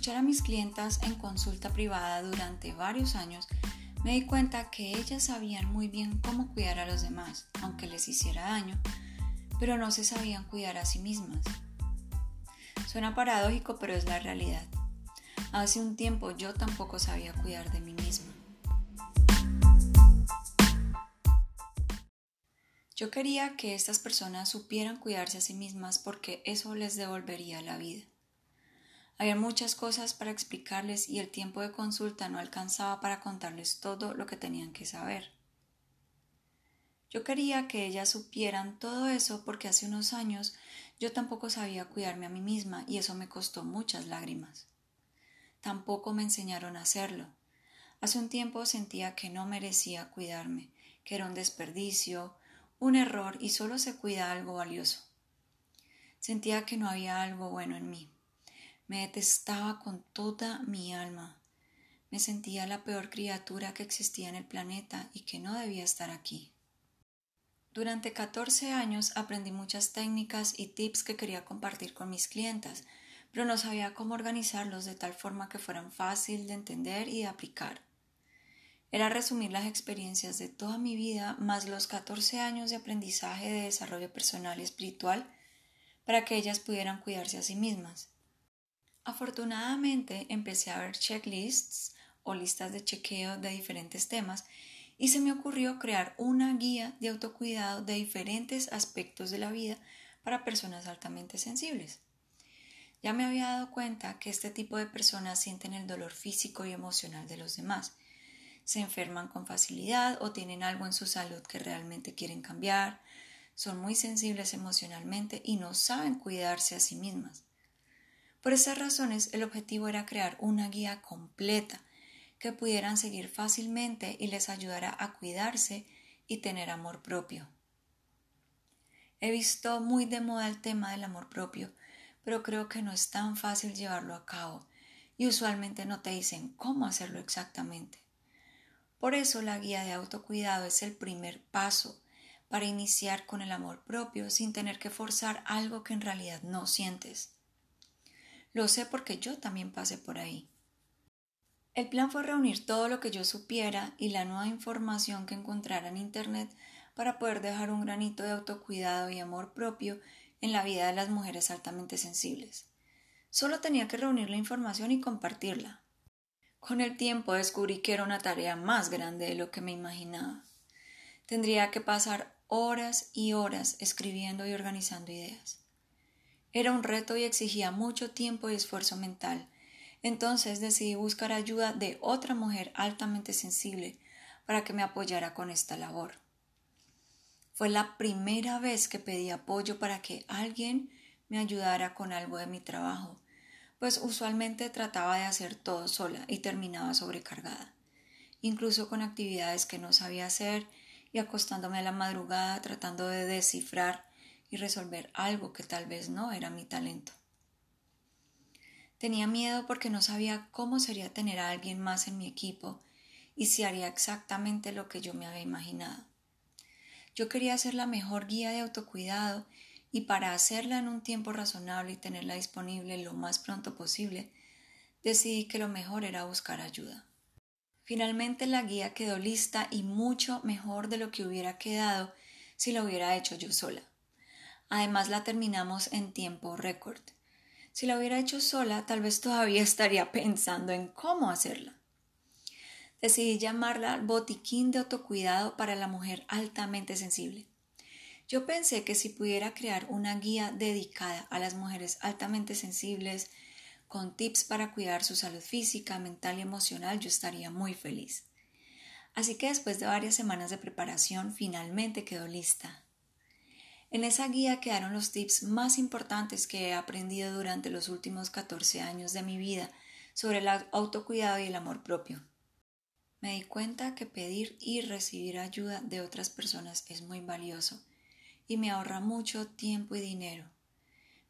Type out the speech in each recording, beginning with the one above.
escuchar a mis clientas en consulta privada durante varios años, me di cuenta que ellas sabían muy bien cómo cuidar a los demás, aunque les hiciera daño, pero no se sabían cuidar a sí mismas. Suena paradójico, pero es la realidad. Hace un tiempo yo tampoco sabía cuidar de mí misma. Yo quería que estas personas supieran cuidarse a sí mismas porque eso les devolvería la vida. Había muchas cosas para explicarles y el tiempo de consulta no alcanzaba para contarles todo lo que tenían que saber. Yo quería que ellas supieran todo eso porque hace unos años yo tampoco sabía cuidarme a mí misma y eso me costó muchas lágrimas. Tampoco me enseñaron a hacerlo. Hace un tiempo sentía que no merecía cuidarme, que era un desperdicio, un error y solo se cuida algo valioso. Sentía que no había algo bueno en mí. Me detestaba con toda mi alma. Me sentía la peor criatura que existía en el planeta y que no debía estar aquí. Durante 14 años aprendí muchas técnicas y tips que quería compartir con mis clientas, pero no sabía cómo organizarlos de tal forma que fueran fácil de entender y de aplicar. Era resumir las experiencias de toda mi vida más los 14 años de aprendizaje de desarrollo personal y espiritual para que ellas pudieran cuidarse a sí mismas. Afortunadamente empecé a ver checklists o listas de chequeo de diferentes temas y se me ocurrió crear una guía de autocuidado de diferentes aspectos de la vida para personas altamente sensibles. Ya me había dado cuenta que este tipo de personas sienten el dolor físico y emocional de los demás. Se enferman con facilidad o tienen algo en su salud que realmente quieren cambiar, son muy sensibles emocionalmente y no saben cuidarse a sí mismas. Por esas razones, el objetivo era crear una guía completa que pudieran seguir fácilmente y les ayudara a cuidarse y tener amor propio. He visto muy de moda el tema del amor propio, pero creo que no es tan fácil llevarlo a cabo y usualmente no te dicen cómo hacerlo exactamente. Por eso la guía de autocuidado es el primer paso para iniciar con el amor propio sin tener que forzar algo que en realidad no sientes. Lo sé porque yo también pasé por ahí. El plan fue reunir todo lo que yo supiera y la nueva información que encontrara en Internet para poder dejar un granito de autocuidado y amor propio en la vida de las mujeres altamente sensibles. Solo tenía que reunir la información y compartirla. Con el tiempo descubrí que era una tarea más grande de lo que me imaginaba. Tendría que pasar horas y horas escribiendo y organizando ideas. Era un reto y exigía mucho tiempo y esfuerzo mental. Entonces decidí buscar ayuda de otra mujer altamente sensible para que me apoyara con esta labor. Fue la primera vez que pedí apoyo para que alguien me ayudara con algo de mi trabajo, pues usualmente trataba de hacer todo sola y terminaba sobrecargada, incluso con actividades que no sabía hacer y acostándome a la madrugada tratando de descifrar y resolver algo que tal vez no era mi talento. Tenía miedo porque no sabía cómo sería tener a alguien más en mi equipo y si haría exactamente lo que yo me había imaginado. Yo quería ser la mejor guía de autocuidado y para hacerla en un tiempo razonable y tenerla disponible lo más pronto posible, decidí que lo mejor era buscar ayuda. Finalmente la guía quedó lista y mucho mejor de lo que hubiera quedado si lo hubiera hecho yo sola. Además la terminamos en tiempo récord. Si la hubiera hecho sola, tal vez todavía estaría pensando en cómo hacerla. Decidí llamarla Botiquín de Autocuidado para la Mujer Altamente Sensible. Yo pensé que si pudiera crear una guía dedicada a las mujeres altamente sensibles, con tips para cuidar su salud física, mental y emocional, yo estaría muy feliz. Así que después de varias semanas de preparación, finalmente quedó lista. En esa guía quedaron los tips más importantes que he aprendido durante los últimos 14 años de mi vida sobre el autocuidado y el amor propio. Me di cuenta que pedir y recibir ayuda de otras personas es muy valioso y me ahorra mucho tiempo y dinero.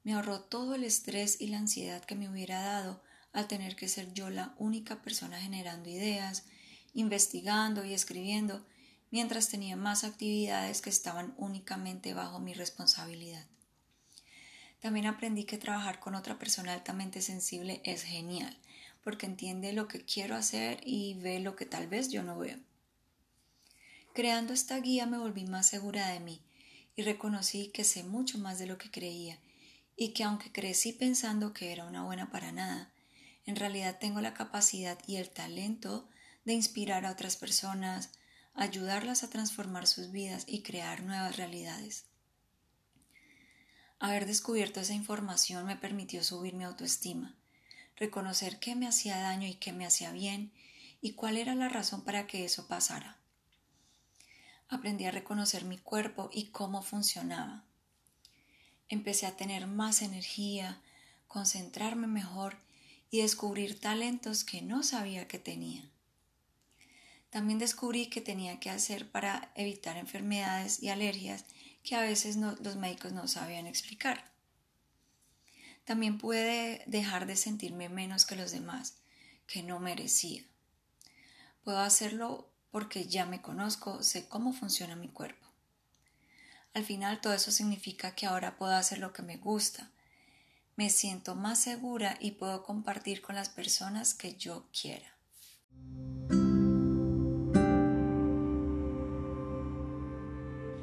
Me ahorró todo el estrés y la ansiedad que me hubiera dado al tener que ser yo la única persona generando ideas, investigando y escribiendo mientras tenía más actividades que estaban únicamente bajo mi responsabilidad. También aprendí que trabajar con otra persona altamente sensible es genial, porque entiende lo que quiero hacer y ve lo que tal vez yo no veo. Creando esta guía me volví más segura de mí y reconocí que sé mucho más de lo que creía y que aunque crecí pensando que era una buena para nada, en realidad tengo la capacidad y el talento de inspirar a otras personas, ayudarlas a transformar sus vidas y crear nuevas realidades. Haber descubierto esa información me permitió subir mi autoestima, reconocer qué me hacía daño y qué me hacía bien y cuál era la razón para que eso pasara. Aprendí a reconocer mi cuerpo y cómo funcionaba. Empecé a tener más energía, concentrarme mejor y descubrir talentos que no sabía que tenía. También descubrí que tenía que hacer para evitar enfermedades y alergias que a veces los médicos no sabían explicar. También pude dejar de sentirme menos que los demás, que no merecía. Puedo hacerlo porque ya me conozco, sé cómo funciona mi cuerpo. Al final todo eso significa que ahora puedo hacer lo que me gusta, me siento más segura y puedo compartir con las personas que yo quiera.